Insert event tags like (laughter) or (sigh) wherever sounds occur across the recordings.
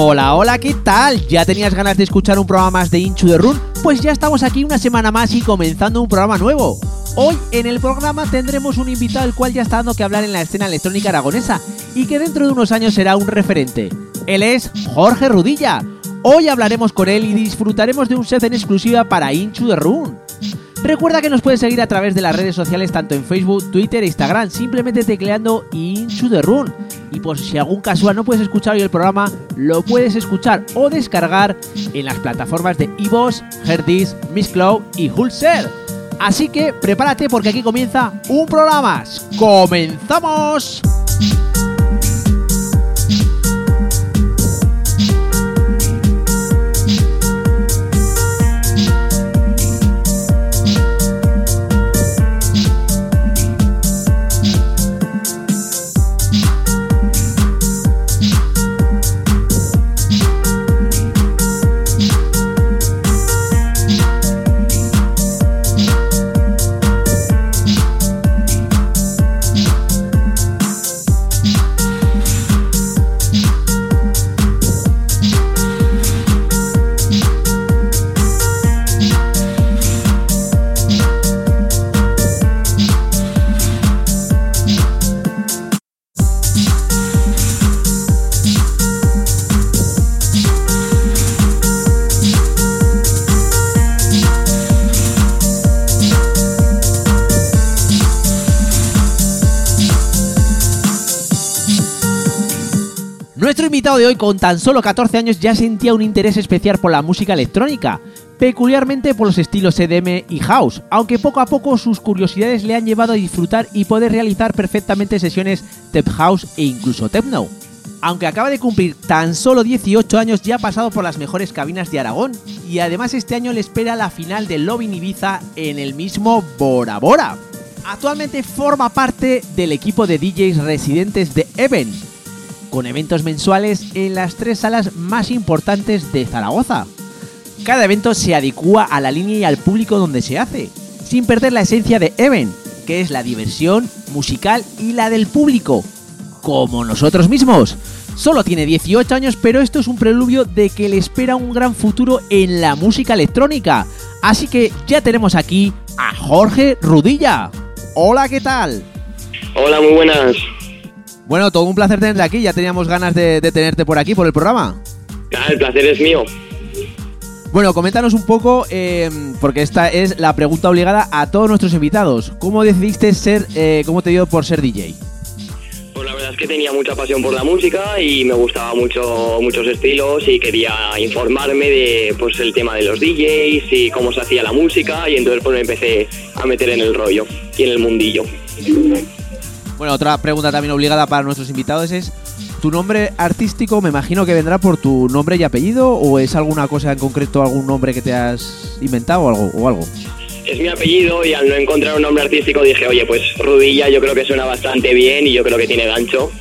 Hola, hola, ¿qué tal? ¿Ya tenías ganas de escuchar un programa más de Inchu de Run? Pues ya estamos aquí una semana más y comenzando un programa nuevo. Hoy en el programa tendremos un invitado el cual ya está dando que hablar en la escena electrónica aragonesa y que dentro de unos años será un referente. Él es Jorge Rudilla. Hoy hablaremos con él y disfrutaremos de un set en exclusiva para Inchu de Run. Recuerda que nos puedes seguir a través de las redes sociales tanto en Facebook, Twitter e Instagram, simplemente tecleando Inchu de Run. Y por si algún casual no puedes escuchar hoy el programa, lo puedes escuchar o descargar en las plataformas de iVoox, Herdis, Miss Cloud y Hulser. Así que prepárate porque aquí comienza un programa. ¡Comenzamos! Hoy con tan solo 14 años ya sentía un interés especial por la música electrónica, peculiarmente por los estilos EDM y House, aunque poco a poco sus curiosidades le han llevado a disfrutar y poder realizar perfectamente sesiones Tech House e incluso Techno. Aunque acaba de cumplir tan solo 18 años ya ha pasado por las mejores cabinas de Aragón y además este año le espera la final de Lovin Ibiza en el mismo Bora Bora. Actualmente forma parte del equipo de DJs residentes de Even, con eventos mensuales en las tres salas más importantes de Zaragoza. Cada evento se adecua a la línea y al público donde se hace, sin perder la esencia de Even, que es la diversión musical y la del público, como nosotros mismos. Solo tiene 18 años, pero esto es un preludio de que le espera un gran futuro en la música electrónica. Así que ya tenemos aquí a Jorge Rudilla. Hola, ¿qué tal? Hola, muy buenas. Bueno, todo un placer tenerte aquí. Ya teníamos ganas de, de tenerte por aquí, por el programa. Ah, el placer es mío. Bueno, coméntanos un poco, eh, porque esta es la pregunta obligada a todos nuestros invitados. ¿Cómo decidiste ser, eh, cómo te dio por ser DJ? Pues la verdad es que tenía mucha pasión por la música y me gustaba mucho muchos estilos y quería informarme de pues el tema de los DJs y cómo se hacía la música y entonces pues me empecé a meter en el rollo y en el mundillo. Bueno, otra pregunta también obligada para nuestros invitados es, ¿tu nombre artístico me imagino que vendrá por tu nombre y apellido o es alguna cosa en concreto, algún nombre que te has inventado o algo? O algo? Es mi apellido y al no encontrar un nombre artístico dije, oye, pues Rudilla yo creo que suena bastante bien y yo creo que tiene gancho.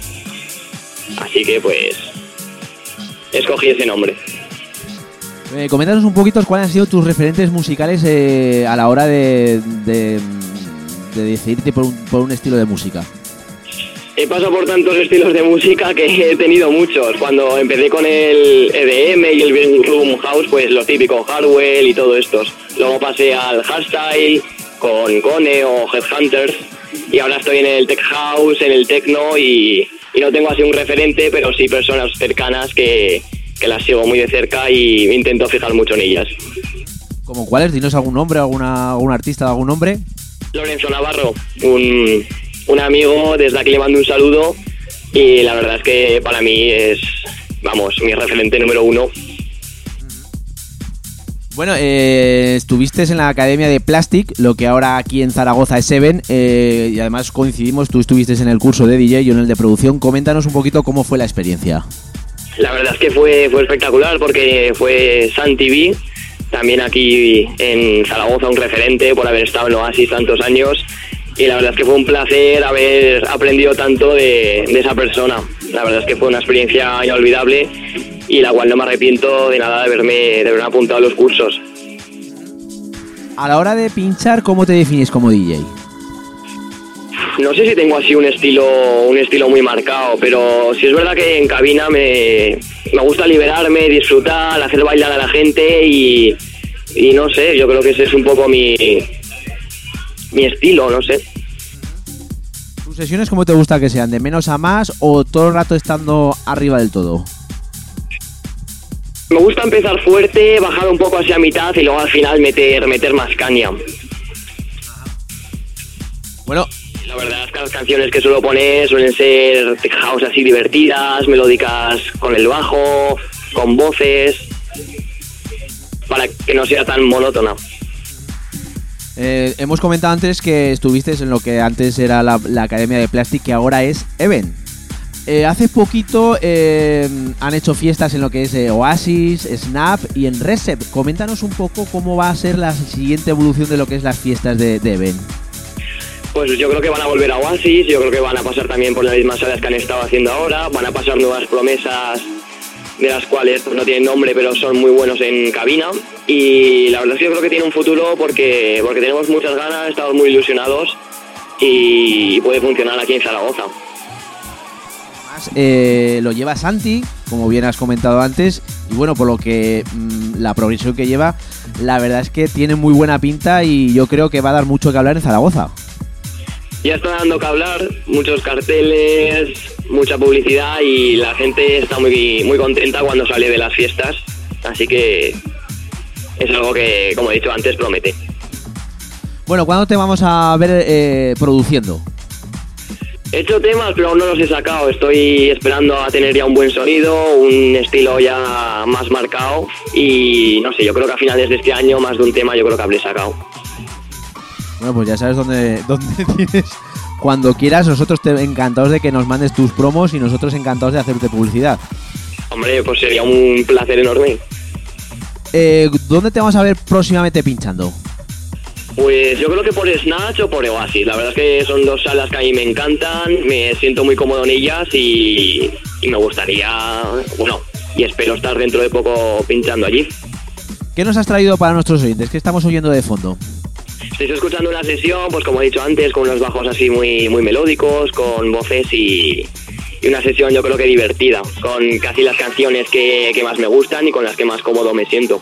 Así que pues escogí ese nombre. Eh, coméntanos un poquito cuáles han sido tus referentes musicales eh, a la hora de, de, de decidirte por un, por un estilo de música. He pasado por tantos estilos de música que he tenido muchos. Cuando empecé con el EDM y el Big Room House, pues los típicos Hardwell y todo estos. Luego pasé al Hardstyle con Cone o Headhunters. Y ahora estoy en el Tech House, en el Techno y y no tengo así un referente, pero sí personas cercanas que, que las sigo muy de cerca y intento fijar mucho en ellas. ¿Como cuáles? Dinos algún nombre, alguna, algún artista de algún nombre. Lorenzo Navarro, un, un amigo, desde aquí le mando un saludo y la verdad es que para mí es, vamos, mi referente número uno. Bueno, eh, estuviste en la Academia de Plastic, lo que ahora aquí en Zaragoza es Seven, eh, y además coincidimos, tú estuviste en el curso de DJ, yo en el de producción. Coméntanos un poquito cómo fue la experiencia. La verdad es que fue, fue espectacular porque fue San TV, también aquí en Zaragoza un referente por haber estado en Oasis tantos años y la verdad es que fue un placer haber aprendido tanto de, de esa persona. La verdad es que fue una experiencia inolvidable y la cual no me arrepiento de nada de haberme, de haberme apuntado a los cursos. A la hora de pinchar, ¿cómo te defines como DJ? No sé si tengo así un estilo, un estilo muy marcado, pero sí es verdad que en cabina me, me gusta liberarme, disfrutar, hacer bailar a la gente y, y no sé, yo creo que ese es un poco mi, mi estilo, no sé. ¿Tus sesiones cómo te gusta que sean? ¿De menos a más o todo el rato estando arriba del todo? Me gusta empezar fuerte, bajar un poco hacia mitad y luego al final meter, meter más caña. Bueno, La verdad es que las canciones que suelo poner suelen ser house así divertidas, melódicas con el bajo, con voces, para que no sea tan monótona. Eh, hemos comentado antes que estuviste en lo que antes era la, Academia de Plastic, que ahora es Even. Eh, hace poquito eh, han hecho fiestas en lo que es Oasis, Snap y en Reset. Coméntanos un poco cómo va a ser la siguiente evolución de lo que es las fiestas de, de Even. Pues yo creo que van a volver a Oasis, yo creo que van a pasar también por las mismas salas que han estado haciendo ahora, van a pasar nuevas promesas de las cuales pues, no tienen nombre pero son muy buenos en cabina y la verdad es que yo creo que tiene un futuro porque, porque tenemos muchas ganas, estamos muy ilusionados y puede funcionar aquí en Zaragoza. Además, eh, lo lleva Santi, como bien has comentado antes, y bueno, por lo que mm, la progresión que lleva, la verdad es que tiene muy buena pinta y yo creo que va a dar mucho que hablar en Zaragoza. Ya está dando que hablar, muchos carteles, mucha publicidad y la gente está muy, muy contenta cuando sale de las fiestas, así que es algo que, como he dicho antes, promete. Bueno, ¿cuándo te vamos a ver eh, produciendo? He hecho temas, pero aún no los he sacado. Estoy esperando a tener ya un buen sonido, un estilo ya más marcado y no sé, yo creo que a finales de este año más de un tema yo creo que habré sacado. Bueno, pues ya sabes dónde, (laughs) dónde tienes. Cuando quieras, nosotros te encantados de que nos mandes tus promos y nosotros encantados de hacerte publicidad. Hombre, pues sería un placer enorme. Eh, ¿Dónde te vamos a ver próximamente pinchando? Pues yo creo que por Snatch o por Oasis. La verdad es que son dos salas que a mí me encantan, me siento muy cómodo en ellas y, y me gustaría, bueno, y espero estar dentro de poco pinchando allí. ¿Qué nos has traído para nuestros oyentes? ¿Qué estamos oyendo de fondo? Estáis escuchando una sesión, pues como he dicho antes, con unos bajos así muy, muy melódicos, con voces y, y una sesión yo creo que divertida, con casi las canciones que, que más me gustan y con las que más cómodo me siento.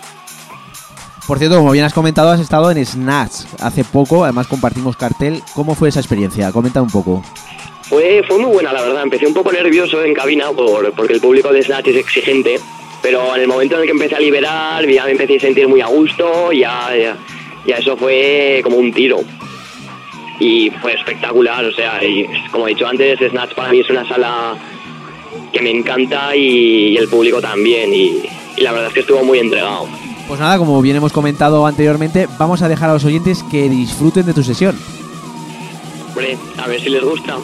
Por cierto, como bien has comentado, has estado en Snatch hace poco, además compartimos cartel. ¿Cómo fue esa experiencia? Comenta un poco. Fue, fue muy buena, la verdad. Empecé un poco nervioso en cabina por, porque el público de Snatch es exigente, pero en el momento en el que empecé a liberar, ya me empecé a sentir muy a gusto, ya, ya, ya eso fue como un tiro. Y fue espectacular, o sea, y como he dicho antes, Snatch para mí es una sala que me encanta y, y el público también, y, y la verdad es que estuvo muy entregado. Pues nada, como bien hemos comentado anteriormente, vamos a dejar a los oyentes que disfruten de tu sesión. Hombre, a ver si les gusta.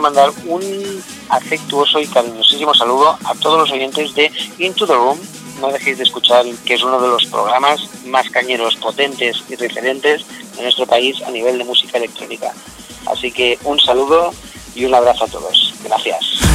Mandar un afectuoso y cariñosísimo saludo a todos los oyentes de Into the Room. No dejéis de escuchar que es uno de los programas más cañeros, potentes y referentes de nuestro país a nivel de música electrónica. Así que un saludo y un abrazo a todos. Gracias.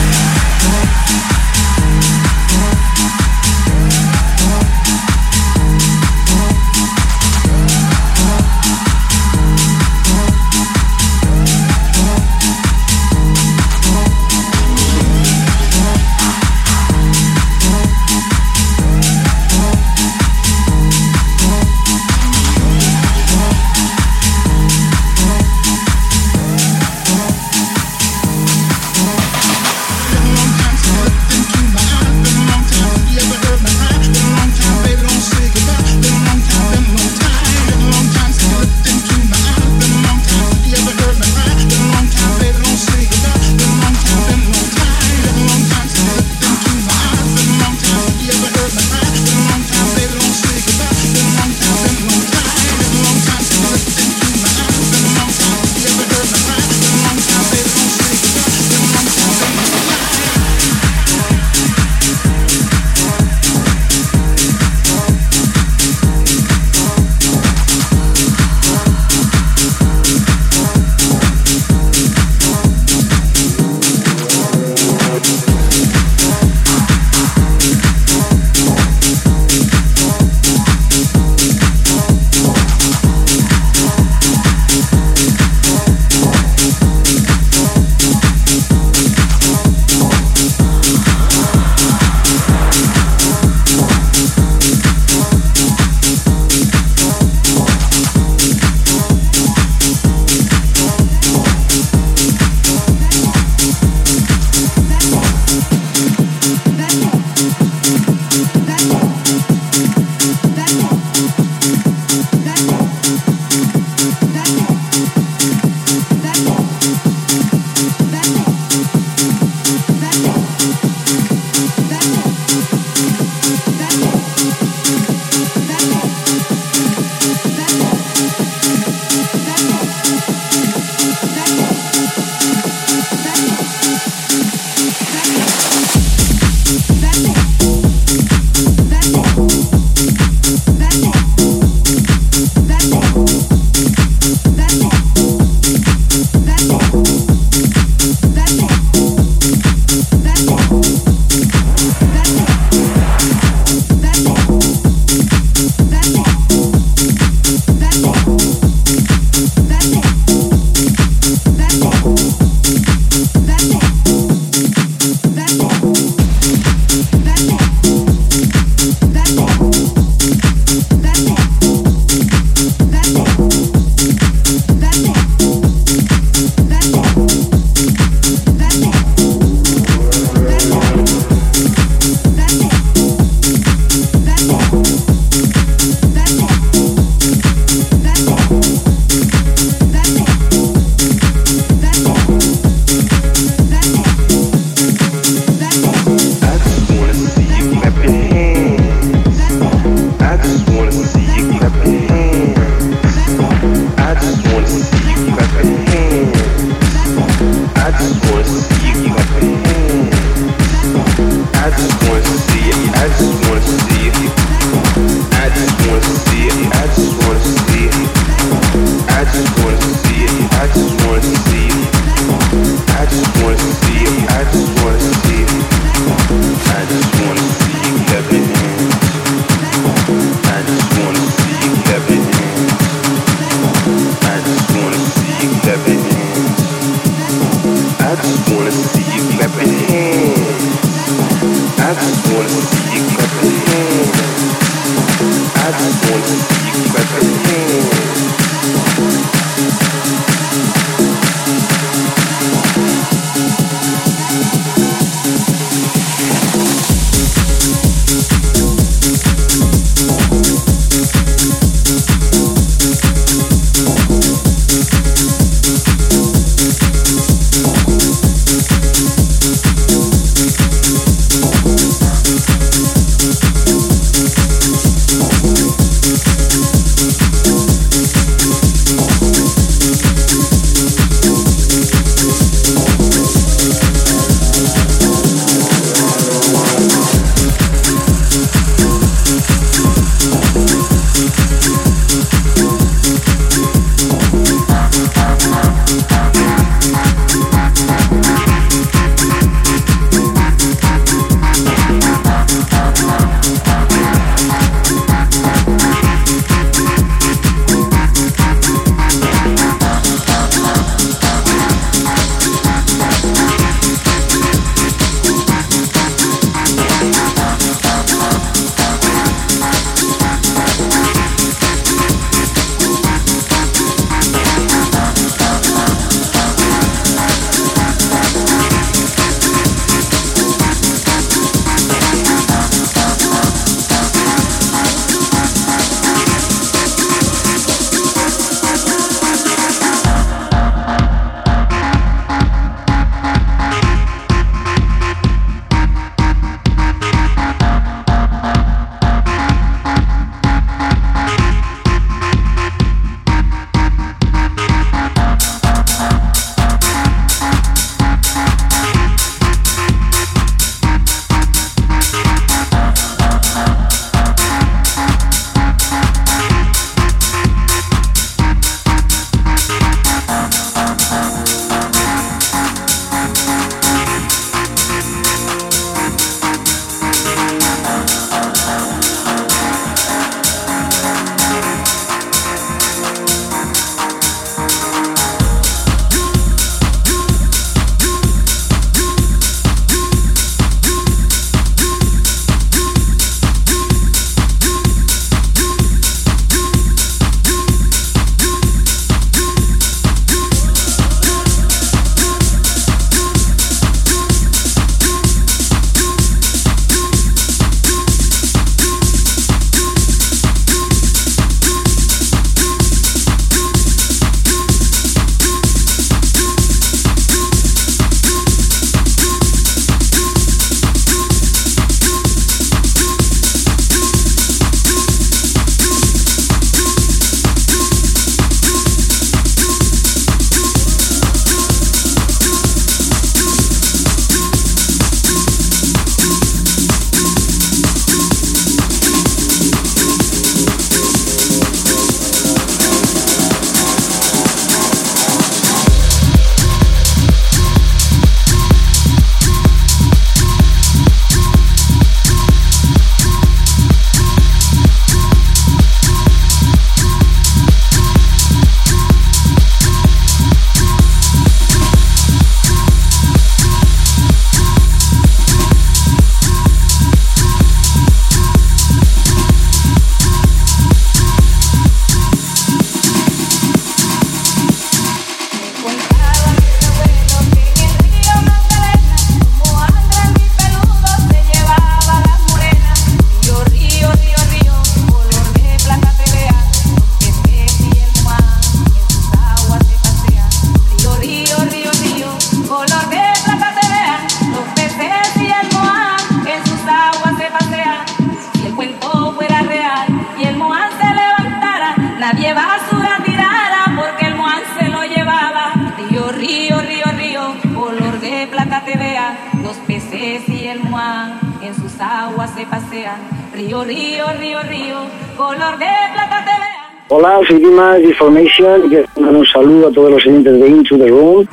Information. Quiero mandar un saludo a todos los oyentes de Into the Room.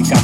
La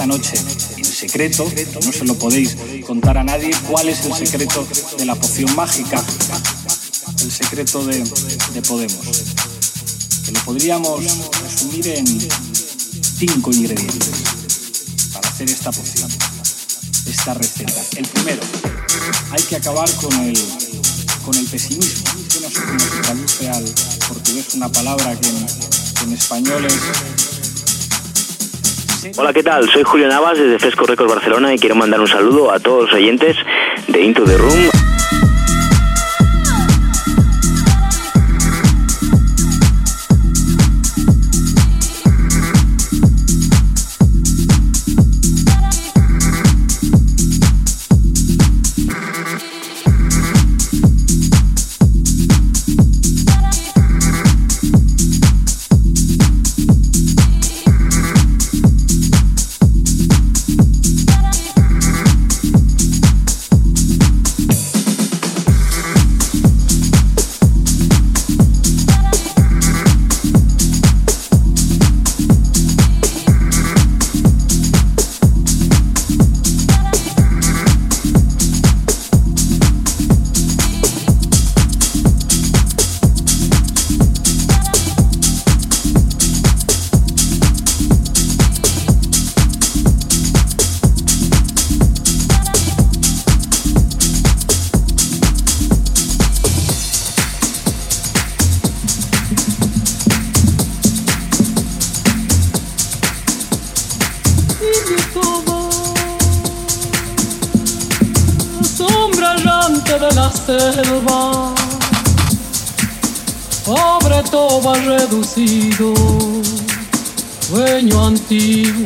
esta noche en secreto, no se lo podéis contar a nadie, cuál es el secreto de la poción mágica, el secreto de, de Podemos. Que lo podríamos resumir en cinco ingredientes para hacer esta poción, esta receta. El primero, hay que acabar con el, con el pesimismo. Yo no sé cómo se traduce al portugués una palabra que en, que en español es Hola, ¿qué tal? Soy Julio Navas desde Fresco Records Barcelona y quiero mandar un saludo a todos los oyentes de Into the Room. Reducido, dueño antiguo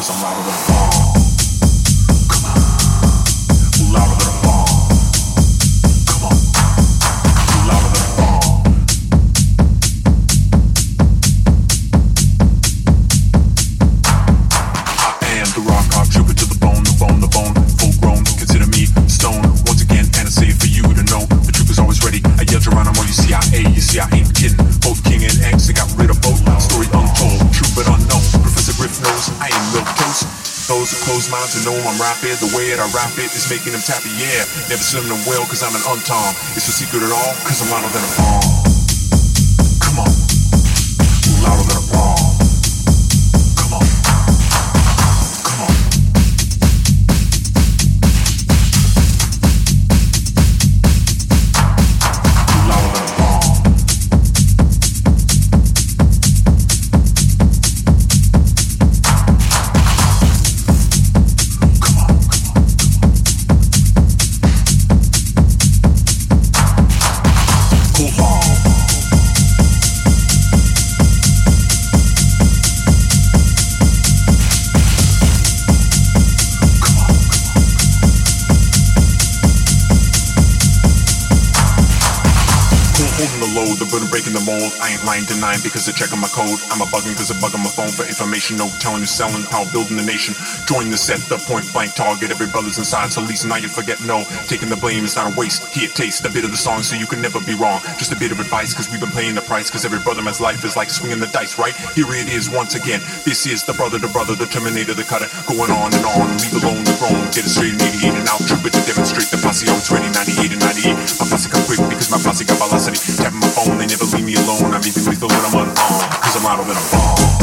cause I'm. The way that I rap it is making them tappy, yeah. Never send them well, cause I'm an untom. It's a secret at all, cause I'm louder than a bomb. No telling who's selling, power building the nation. Join the set, the point blank target. Every brother's inside, so least now you forget no. Taking the blame is not a waste. Here, taste a bit of the song so you can never be wrong. Just a bit of advice because we've been playing the price. Because every brother man's life is like swinging the dice, right? Here it is once again. This is the brother, the brother, the terminator, the cutter. Going on and on, leave alone the throne. Get it straight in 88 and out. Trooper to demonstrate the posse oh, always ready 98 and 98. My posse come quick because my posse got velocity. Tapping my phone, they never leave me alone. I'm even lethal when I'm unarmed. Cause I'm louder than a bomb.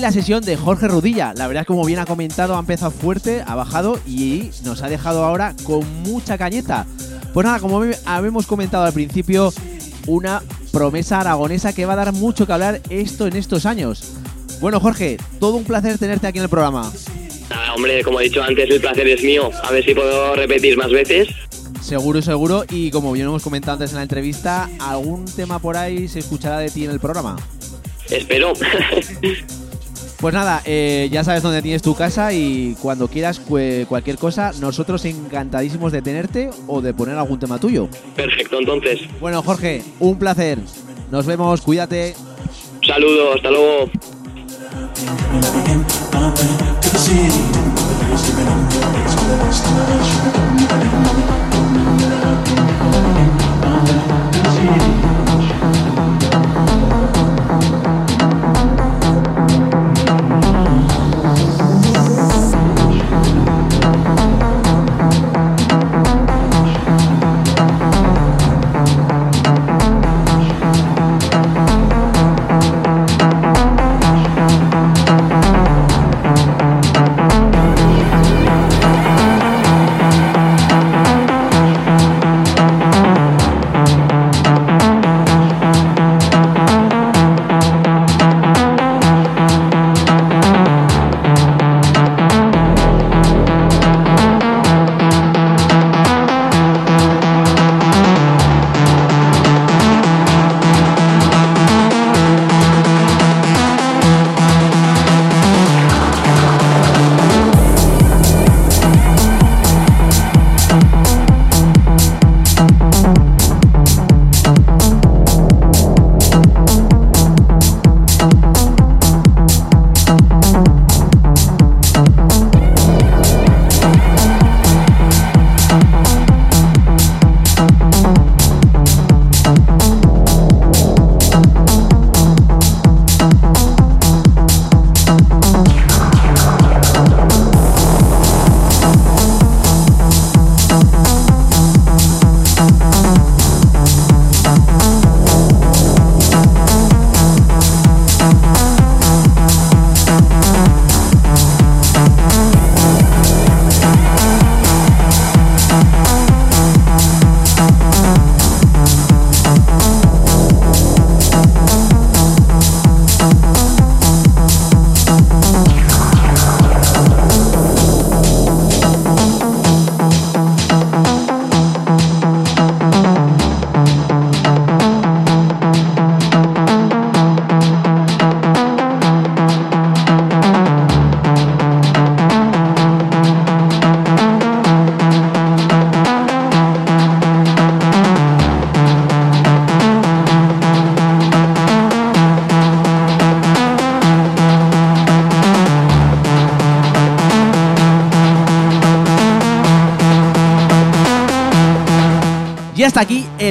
La sesión de Jorge Rudilla. La verdad es que como bien ha comentado, ha empezado fuerte, ha bajado y nos ha dejado ahora con mucha cañeta. Pues nada, como habíamos comentado al principio, una promesa aragonesa que va a dar mucho que hablar esto en estos años. Bueno, Jorge, todo un placer tenerte aquí en el programa. Nada, hombre, como he dicho antes, el placer es mío. A ver si puedo repetir más veces. Seguro, seguro. Y como bien hemos comentado antes en la entrevista, algún tema por ahí se escuchará de ti en el programa. Espero. (laughs) Pues nada, eh, ya sabes dónde tienes tu casa y cuando quieras cualquier cosa, nosotros encantadísimos de tenerte o de poner algún tema tuyo. Perfecto, entonces. Bueno, Jorge, un placer. Nos vemos, cuídate. Saludos, hasta luego.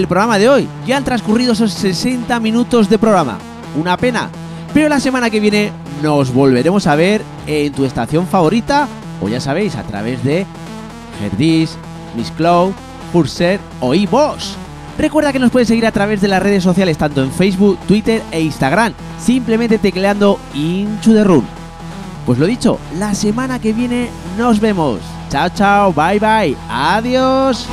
Programa de hoy. Ya han transcurrido esos 60 minutos de programa. Una pena. Pero la semana que viene nos volveremos a ver en tu estación favorita o ya sabéis, a través de Herdis, Miss Cloud, Purser o iVoox. Recuerda que nos puedes seguir a través de las redes sociales tanto en Facebook, Twitter e Instagram, simplemente tecleando Into the Room. Pues lo dicho, la semana que viene nos vemos. Chao, chao, bye, bye, adiós.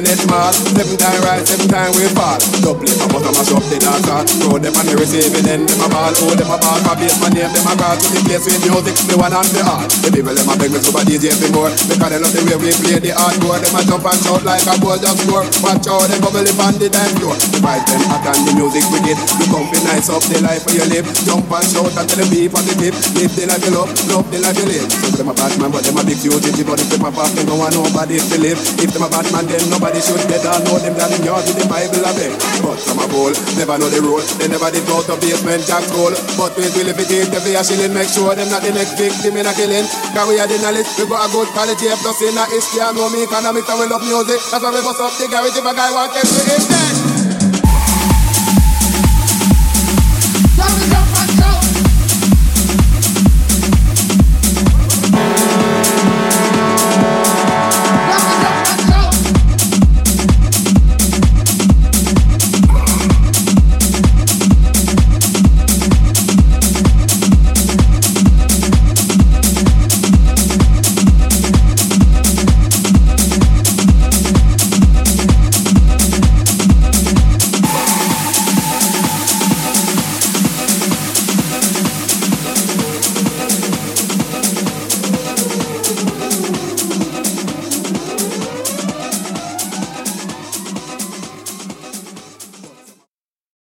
Out, them brain it mad. Seven time rise, seven time we fall. Double it, I'm gonna mash up the dance hall. Throw them on the receiving end, them a ball. Hold them a ball, my bass, my name, them a call. To the place with music, the one and the heart. The people, them a beg me super DJ for more. Because they love the way we play the hardcore. Them a jump and shout like a ball just score. Watch out, them bubble up on the dance floor. The vibe them hot and the music wicked. You come be nice up the life where you live. Jump and shout and tell them be positive. Live the life you love, love the life you live. So them a bad man, but them a big duty. But if them a pop, they don't want nobody to live. If them a bad man, then nobody should dead. I know them that in yard with the Bible a beg. But some a bowl, never know the road. They never did go to basement jack goal. But we will if it is every a shilling, make sure them not the next victim in a killing. Cause we are the knowledge, we got a good quality of plus in a history. I know me economics and we love music. That's why we bust up the garage if a guy want to to it.